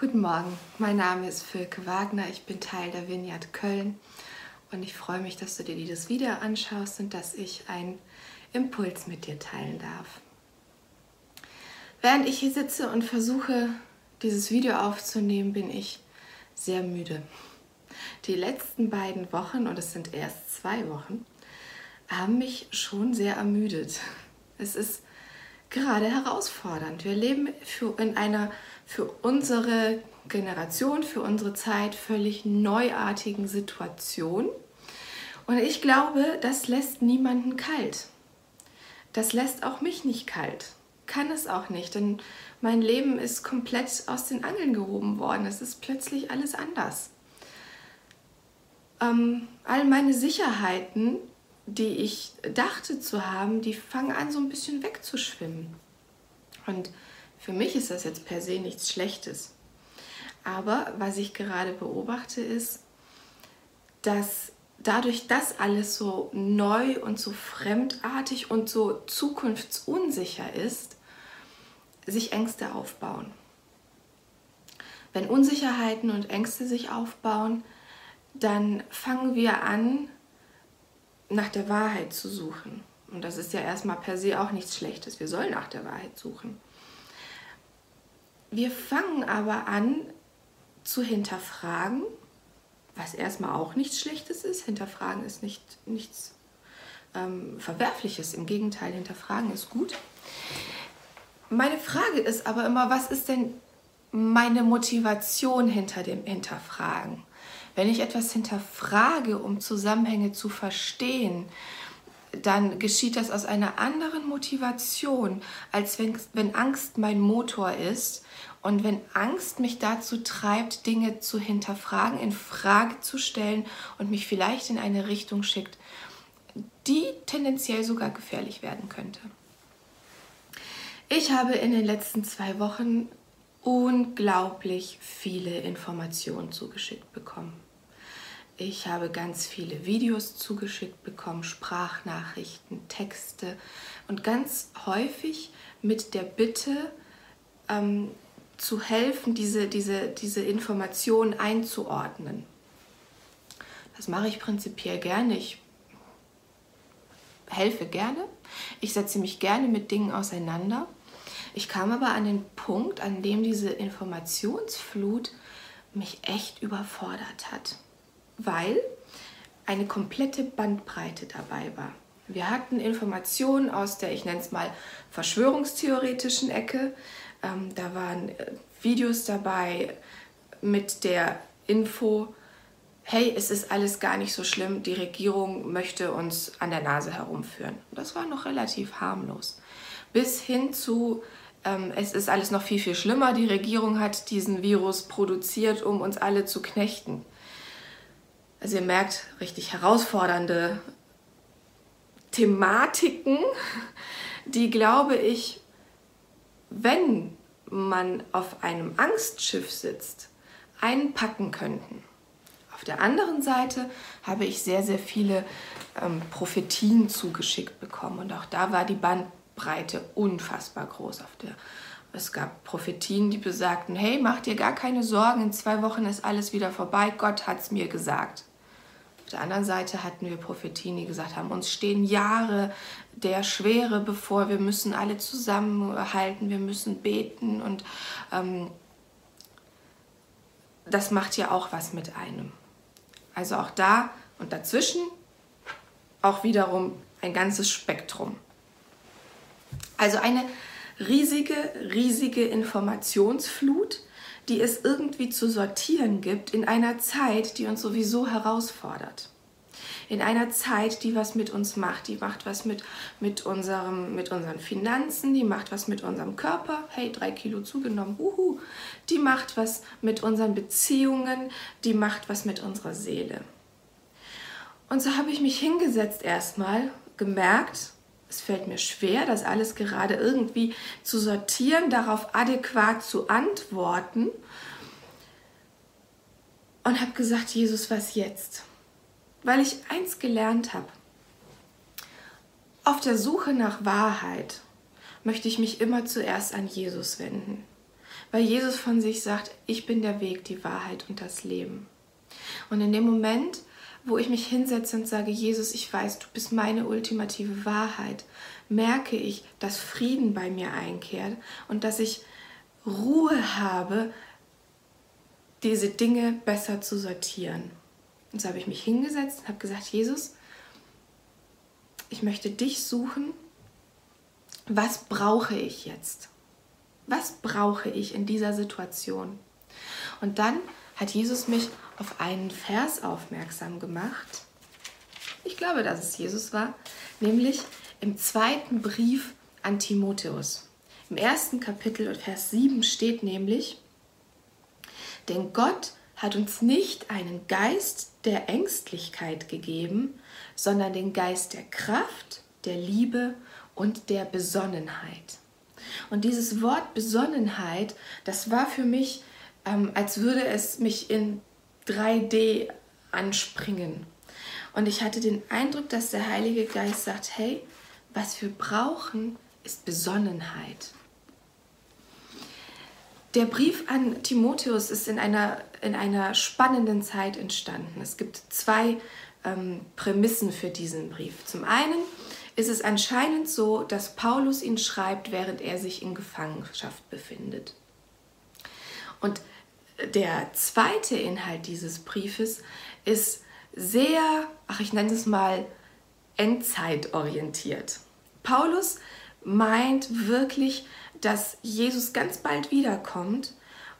Guten Morgen, mein Name ist Fülke Wagner, ich bin Teil der Vineyard Köln und ich freue mich, dass du dir dieses Video anschaust und dass ich einen Impuls mit dir teilen darf. Während ich hier sitze und versuche, dieses Video aufzunehmen, bin ich sehr müde. Die letzten beiden Wochen, und es sind erst zwei Wochen, haben mich schon sehr ermüdet. Es ist gerade herausfordernd. Wir leben in einer für unsere Generation, für unsere Zeit völlig neuartigen Situation. Und ich glaube, das lässt niemanden kalt. Das lässt auch mich nicht kalt. Kann es auch nicht, denn mein Leben ist komplett aus den Angeln gehoben worden. Es ist plötzlich alles anders. Ähm, all meine Sicherheiten die ich dachte zu haben, die fangen an so ein bisschen wegzuschwimmen. Und für mich ist das jetzt per se nichts Schlechtes. Aber was ich gerade beobachte ist, dass dadurch, dass alles so neu und so fremdartig und so zukunftsunsicher ist, sich Ängste aufbauen. Wenn Unsicherheiten und Ängste sich aufbauen, dann fangen wir an, nach der Wahrheit zu suchen. Und das ist ja erstmal per se auch nichts Schlechtes. Wir sollen nach der Wahrheit suchen. Wir fangen aber an zu hinterfragen, was erstmal auch nichts Schlechtes ist. Hinterfragen ist nicht, nichts ähm, Verwerfliches. Im Gegenteil, hinterfragen ist gut. Meine Frage ist aber immer, was ist denn meine Motivation hinter dem Hinterfragen? Wenn ich etwas hinterfrage, um Zusammenhänge zu verstehen, dann geschieht das aus einer anderen Motivation, als wenn, wenn Angst mein Motor ist und wenn Angst mich dazu treibt, Dinge zu hinterfragen, in Frage zu stellen und mich vielleicht in eine Richtung schickt, die tendenziell sogar gefährlich werden könnte. Ich habe in den letzten zwei Wochen unglaublich viele Informationen zugeschickt bekommen. Ich habe ganz viele Videos zugeschickt bekommen, Sprachnachrichten, Texte und ganz häufig mit der Bitte ähm, zu helfen, diese, diese, diese Informationen einzuordnen. Das mache ich prinzipiell gerne. Ich helfe gerne. Ich setze mich gerne mit Dingen auseinander. Ich kam aber an den Punkt, an dem diese Informationsflut mich echt überfordert hat, weil eine komplette Bandbreite dabei war. Wir hatten Informationen aus der, ich nenne es mal, verschwörungstheoretischen Ecke. Ähm, da waren äh, Videos dabei mit der Info, hey, es ist alles gar nicht so schlimm, die Regierung möchte uns an der Nase herumführen. Das war noch relativ harmlos. Bis hin zu, ähm, es ist alles noch viel, viel schlimmer. Die Regierung hat diesen Virus produziert, um uns alle zu knechten. Also ihr merkt, richtig herausfordernde Thematiken, die, glaube ich, wenn man auf einem Angstschiff sitzt, einpacken könnten. Auf der anderen Seite habe ich sehr, sehr viele ähm, Prophetien zugeschickt bekommen und auch da war die Band Breite unfassbar groß auf der. Es gab Prophetien, die besagten, hey, mach dir gar keine Sorgen, in zwei Wochen ist alles wieder vorbei, Gott hat es mir gesagt. Auf der anderen Seite hatten wir Prophetien, die gesagt haben, uns stehen Jahre der Schwere bevor, wir müssen alle zusammenhalten, wir müssen beten und ähm, das macht ja auch was mit einem. Also auch da und dazwischen auch wiederum ein ganzes Spektrum. Also eine riesige, riesige Informationsflut, die es irgendwie zu sortieren gibt in einer Zeit, die uns sowieso herausfordert. In einer Zeit, die was mit uns macht, die macht was mit, mit, unserem, mit unseren Finanzen, die macht was mit unserem Körper, hey, drei Kilo zugenommen, uhu, die macht was mit unseren Beziehungen, die macht was mit unserer Seele. Und so habe ich mich hingesetzt erstmal, gemerkt, es fällt mir schwer, das alles gerade irgendwie zu sortieren, darauf adäquat zu antworten. Und habe gesagt, Jesus, was jetzt? Weil ich eins gelernt habe. Auf der Suche nach Wahrheit möchte ich mich immer zuerst an Jesus wenden. weil Jesus von sich sagt, ich bin der Weg, die Wahrheit und das Leben. Und in dem Moment, wo ich mich hinsetze und sage, Jesus, ich weiß, du bist meine ultimative Wahrheit, merke ich, dass Frieden bei mir einkehrt und dass ich Ruhe habe, diese Dinge besser zu sortieren. Und so habe ich mich hingesetzt und habe gesagt, Jesus, ich möchte dich suchen. Was brauche ich jetzt? Was brauche ich in dieser Situation? Und dann hat Jesus mich auf einen Vers aufmerksam gemacht. Ich glaube, dass es Jesus war, nämlich im zweiten Brief an Timotheus. Im ersten Kapitel und Vers 7 steht nämlich, denn Gott hat uns nicht einen Geist der Ängstlichkeit gegeben, sondern den Geist der Kraft, der Liebe und der Besonnenheit. Und dieses Wort Besonnenheit, das war für mich, ähm, als würde es mich in 3D anspringen. Und ich hatte den Eindruck, dass der Heilige Geist sagt, hey, was wir brauchen, ist Besonnenheit. Der Brief an Timotheus ist in einer, in einer spannenden Zeit entstanden. Es gibt zwei ähm, Prämissen für diesen Brief. Zum einen ist es anscheinend so, dass Paulus ihn schreibt, während er sich in Gefangenschaft befindet. Und der zweite Inhalt dieses Briefes ist sehr, ach ich nenne es mal, endzeitorientiert. Paulus meint wirklich, dass Jesus ganz bald wiederkommt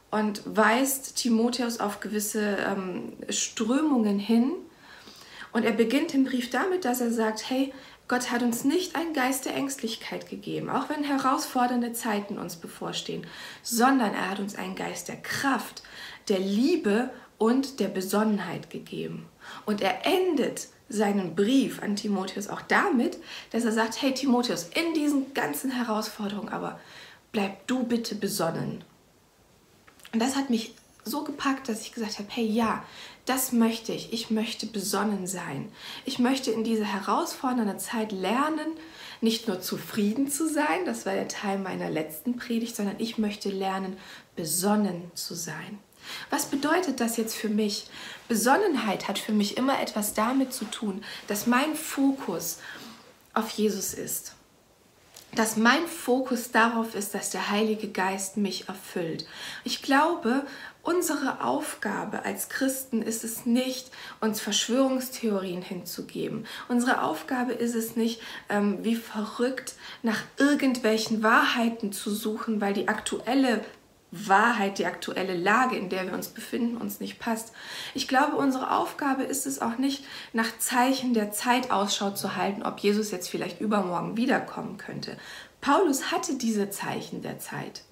und weist Timotheus auf gewisse ähm, Strömungen hin. Und er beginnt den Brief damit, dass er sagt, hey, Gott hat uns nicht einen Geist der Ängstlichkeit gegeben, auch wenn herausfordernde Zeiten uns bevorstehen, sondern er hat uns einen Geist der Kraft, der Liebe und der Besonnenheit gegeben. Und er endet seinen Brief an Timotheus auch damit, dass er sagt, hey Timotheus, in diesen ganzen Herausforderungen aber bleib du bitte besonnen. Und das hat mich so gepackt, dass ich gesagt habe, hey ja, das möchte ich. Ich möchte besonnen sein. Ich möchte in dieser herausfordernden Zeit lernen, nicht nur zufrieden zu sein, das war der Teil meiner letzten Predigt, sondern ich möchte lernen, besonnen zu sein. Was bedeutet das jetzt für mich? Besonnenheit hat für mich immer etwas damit zu tun, dass mein Fokus auf Jesus ist dass mein Fokus darauf ist, dass der Heilige Geist mich erfüllt. Ich glaube, unsere Aufgabe als Christen ist es nicht, uns Verschwörungstheorien hinzugeben. Unsere Aufgabe ist es nicht, ähm, wie verrückt nach irgendwelchen Wahrheiten zu suchen, weil die aktuelle Wahrheit, die aktuelle Lage, in der wir uns befinden, uns nicht passt. Ich glaube, unsere Aufgabe ist es auch nicht, nach Zeichen der Zeit Ausschau zu halten, ob Jesus jetzt vielleicht übermorgen wiederkommen könnte. Paulus hatte diese Zeichen der Zeit.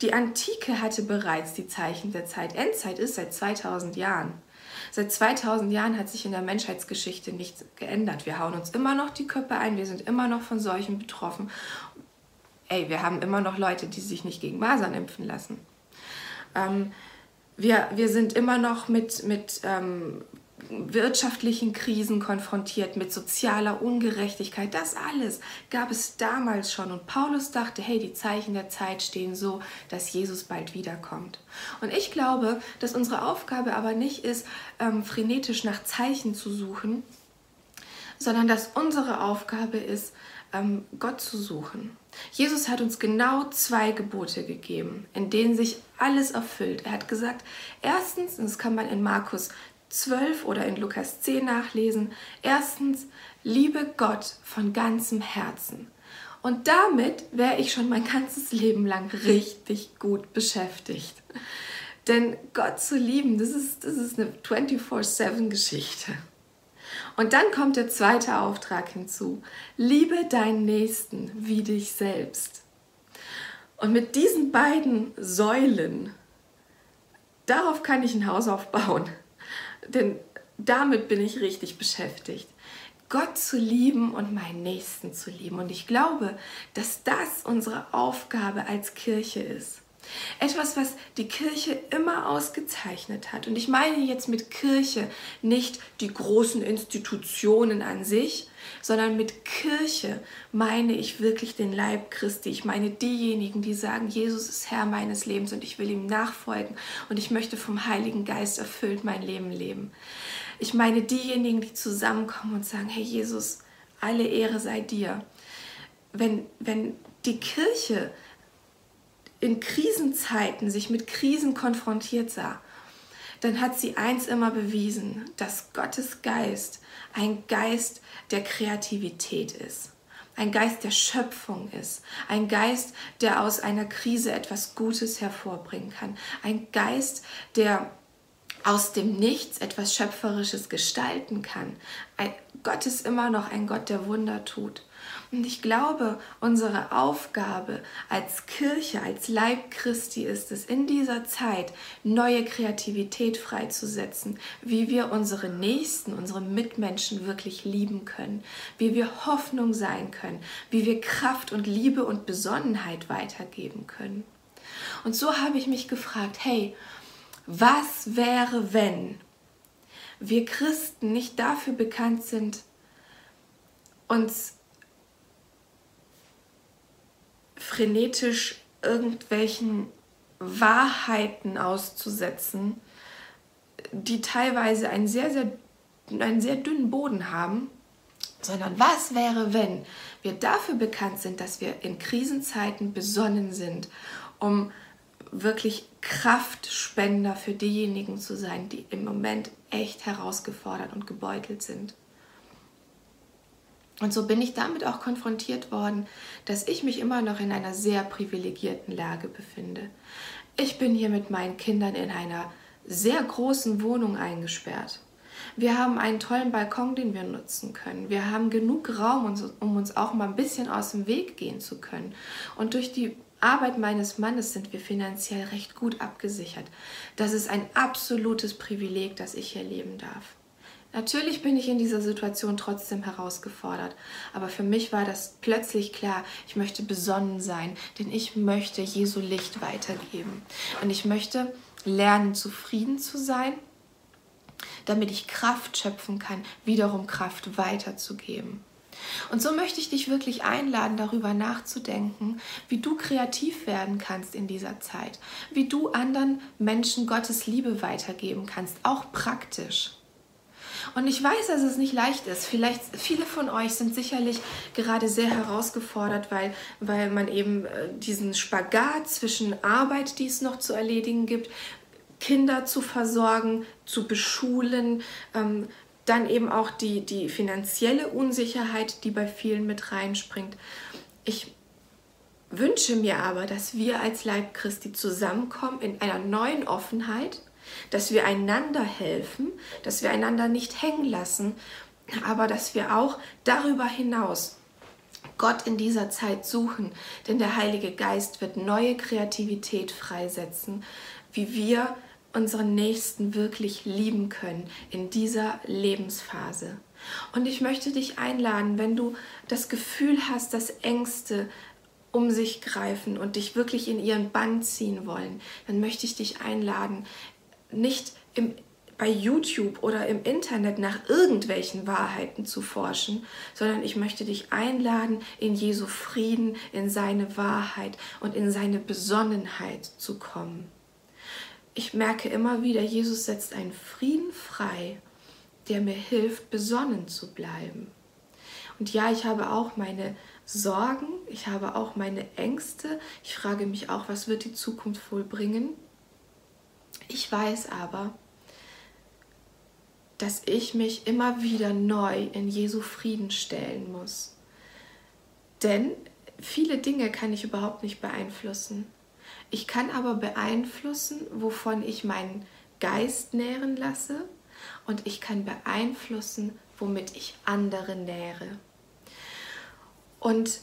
Die Antike hatte bereits die Zeichen der Zeit. Endzeit ist seit 2000 Jahren. Seit 2000 Jahren hat sich in der Menschheitsgeschichte nichts geändert. Wir hauen uns immer noch die Köpfe ein, wir sind immer noch von Seuchen betroffen ey, wir haben immer noch Leute, die sich nicht gegen Masern impfen lassen. Ähm, wir, wir sind immer noch mit, mit ähm, wirtschaftlichen Krisen konfrontiert, mit sozialer Ungerechtigkeit. Das alles gab es damals schon. Und Paulus dachte, hey, die Zeichen der Zeit stehen so, dass Jesus bald wiederkommt. Und ich glaube, dass unsere Aufgabe aber nicht ist, ähm, frenetisch nach Zeichen zu suchen, sondern dass unsere Aufgabe ist, ähm, Gott zu suchen. Jesus hat uns genau zwei Gebote gegeben, in denen sich alles erfüllt. Er hat gesagt, erstens, und das kann man in Markus 12 oder in Lukas 10 nachlesen, erstens, liebe Gott von ganzem Herzen. Und damit wäre ich schon mein ganzes Leben lang richtig gut beschäftigt. Denn Gott zu lieben, das ist, das ist eine 24-7-Geschichte. Und dann kommt der zweite Auftrag hinzu. Liebe deinen Nächsten wie dich selbst. Und mit diesen beiden Säulen, darauf kann ich ein Haus aufbauen. Denn damit bin ich richtig beschäftigt. Gott zu lieben und meinen Nächsten zu lieben. Und ich glaube, dass das unsere Aufgabe als Kirche ist. Etwas, was die Kirche immer ausgezeichnet hat. Und ich meine jetzt mit Kirche nicht die großen Institutionen an sich, sondern mit Kirche meine ich wirklich den Leib Christi. Ich meine diejenigen, die sagen, Jesus ist Herr meines Lebens und ich will ihm nachfolgen und ich möchte vom Heiligen Geist erfüllt mein Leben leben. Ich meine diejenigen, die zusammenkommen und sagen, hey Jesus, alle Ehre sei dir. Wenn, wenn die Kirche in Krisenzeiten sich mit Krisen konfrontiert sah, dann hat sie eins immer bewiesen, dass Gottes Geist ein Geist der Kreativität ist, ein Geist der Schöpfung ist, ein Geist, der aus einer Krise etwas Gutes hervorbringen kann, ein Geist, der aus dem Nichts etwas Schöpferisches gestalten kann. Ein, Gott ist immer noch ein Gott, der Wunder tut. Und ich glaube, unsere Aufgabe als Kirche, als Leib Christi ist es, in dieser Zeit neue Kreativität freizusetzen, wie wir unsere Nächsten, unsere Mitmenschen wirklich lieben können, wie wir Hoffnung sein können, wie wir Kraft und Liebe und Besonnenheit weitergeben können. Und so habe ich mich gefragt, hey, was wäre, wenn wir Christen nicht dafür bekannt sind, uns frenetisch irgendwelchen Wahrheiten auszusetzen, die teilweise einen sehr, sehr, einen sehr dünnen Boden haben, sondern was wäre, wenn wir dafür bekannt sind, dass wir in Krisenzeiten besonnen sind, um wirklich Kraftspender für diejenigen zu sein, die im Moment echt herausgefordert und gebeutelt sind. Und so bin ich damit auch konfrontiert worden, dass ich mich immer noch in einer sehr privilegierten Lage befinde. Ich bin hier mit meinen Kindern in einer sehr großen Wohnung eingesperrt. Wir haben einen tollen Balkon, den wir nutzen können. Wir haben genug Raum, um uns auch mal ein bisschen aus dem Weg gehen zu können. Und durch die Arbeit meines Mannes sind wir finanziell recht gut abgesichert. Das ist ein absolutes Privileg, dass ich hier leben darf. Natürlich bin ich in dieser Situation trotzdem herausgefordert, aber für mich war das plötzlich klar, ich möchte besonnen sein, denn ich möchte Jesu Licht weitergeben. Und ich möchte lernen, zufrieden zu sein, damit ich Kraft schöpfen kann, wiederum Kraft weiterzugeben. Und so möchte ich dich wirklich einladen, darüber nachzudenken, wie du kreativ werden kannst in dieser Zeit, wie du anderen Menschen Gottes Liebe weitergeben kannst, auch praktisch. Und ich weiß, dass es nicht leicht ist. Vielleicht viele von euch sind sicherlich gerade sehr herausgefordert, weil, weil man eben äh, diesen Spagat zwischen Arbeit, die es noch zu erledigen gibt, Kinder zu versorgen, zu beschulen, ähm, dann eben auch die, die finanzielle Unsicherheit, die bei vielen mit reinspringt. Ich wünsche mir aber, dass wir als Leib Christi zusammenkommen in einer neuen Offenheit, dass wir einander helfen, dass wir einander nicht hängen lassen, aber dass wir auch darüber hinaus Gott in dieser Zeit suchen, denn der Heilige Geist wird neue Kreativität freisetzen, wie wir unseren Nächsten wirklich lieben können in dieser Lebensphase. Und ich möchte dich einladen, wenn du das Gefühl hast, dass Ängste um sich greifen und dich wirklich in ihren Bann ziehen wollen, dann möchte ich dich einladen, nicht im, bei YouTube oder im Internet nach irgendwelchen Wahrheiten zu forschen, sondern ich möchte dich einladen, in Jesu Frieden, in seine Wahrheit und in seine Besonnenheit zu kommen. Ich merke immer wieder, Jesus setzt einen Frieden frei, der mir hilft, besonnen zu bleiben. Und ja, ich habe auch meine Sorgen, ich habe auch meine Ängste. Ich frage mich auch, was wird die Zukunft wohl bringen? Ich weiß aber, dass ich mich immer wieder neu in Jesu Frieden stellen muss. Denn viele Dinge kann ich überhaupt nicht beeinflussen. Ich kann aber beeinflussen, wovon ich meinen Geist nähren lasse und ich kann beeinflussen, womit ich andere nähre. Und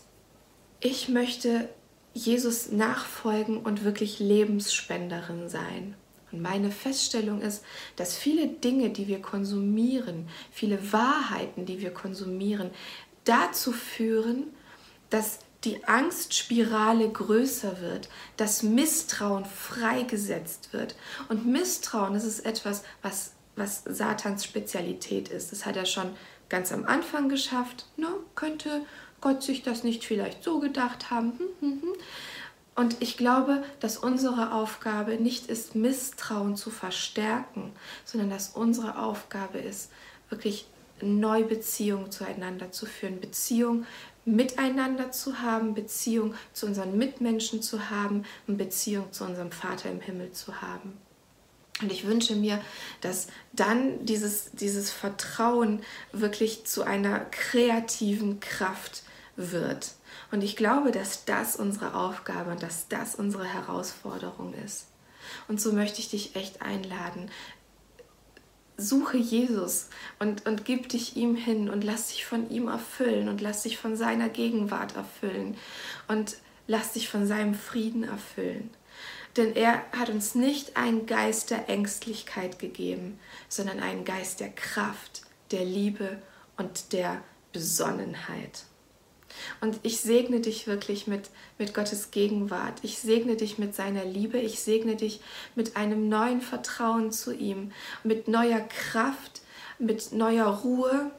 ich möchte Jesus nachfolgen und wirklich Lebensspenderin sein. Und meine Feststellung ist, dass viele Dinge, die wir konsumieren, viele Wahrheiten, die wir konsumieren, dazu führen, dass die Angstspirale größer wird, dass Misstrauen freigesetzt wird. Und Misstrauen, das ist etwas, was, was Satans Spezialität ist. Das hat er schon ganz am Anfang geschafft. Ne? Könnte Gott sich das nicht vielleicht so gedacht haben? Hm, hm, hm. Und ich glaube, dass unsere Aufgabe nicht ist, Misstrauen zu verstärken, sondern dass unsere Aufgabe ist, wirklich neue Beziehungen zueinander zu führen, Beziehung miteinander zu haben, Beziehung zu unseren Mitmenschen zu haben und Beziehung zu unserem Vater im Himmel zu haben. Und ich wünsche mir, dass dann dieses, dieses Vertrauen wirklich zu einer kreativen Kraft wird. Und ich glaube, dass das unsere Aufgabe und dass das unsere Herausforderung ist. Und so möchte ich dich echt einladen. Suche Jesus und, und gib dich ihm hin und lass dich von ihm erfüllen und lass dich von seiner Gegenwart erfüllen und lass dich von seinem Frieden erfüllen. Denn er hat uns nicht einen Geist der Ängstlichkeit gegeben, sondern einen Geist der Kraft, der Liebe und der Besonnenheit. Und ich segne dich wirklich mit, mit Gottes Gegenwart. Ich segne dich mit seiner Liebe. Ich segne dich mit einem neuen Vertrauen zu ihm, mit neuer Kraft, mit neuer Ruhe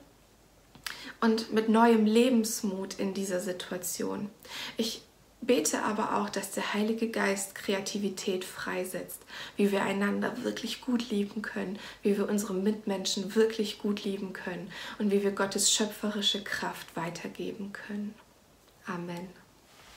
und mit neuem Lebensmut in dieser Situation. Ich bete aber auch, dass der Heilige Geist Kreativität freisetzt, wie wir einander wirklich gut lieben können, wie wir unsere Mitmenschen wirklich gut lieben können und wie wir Gottes schöpferische Kraft weitergeben können. Amen.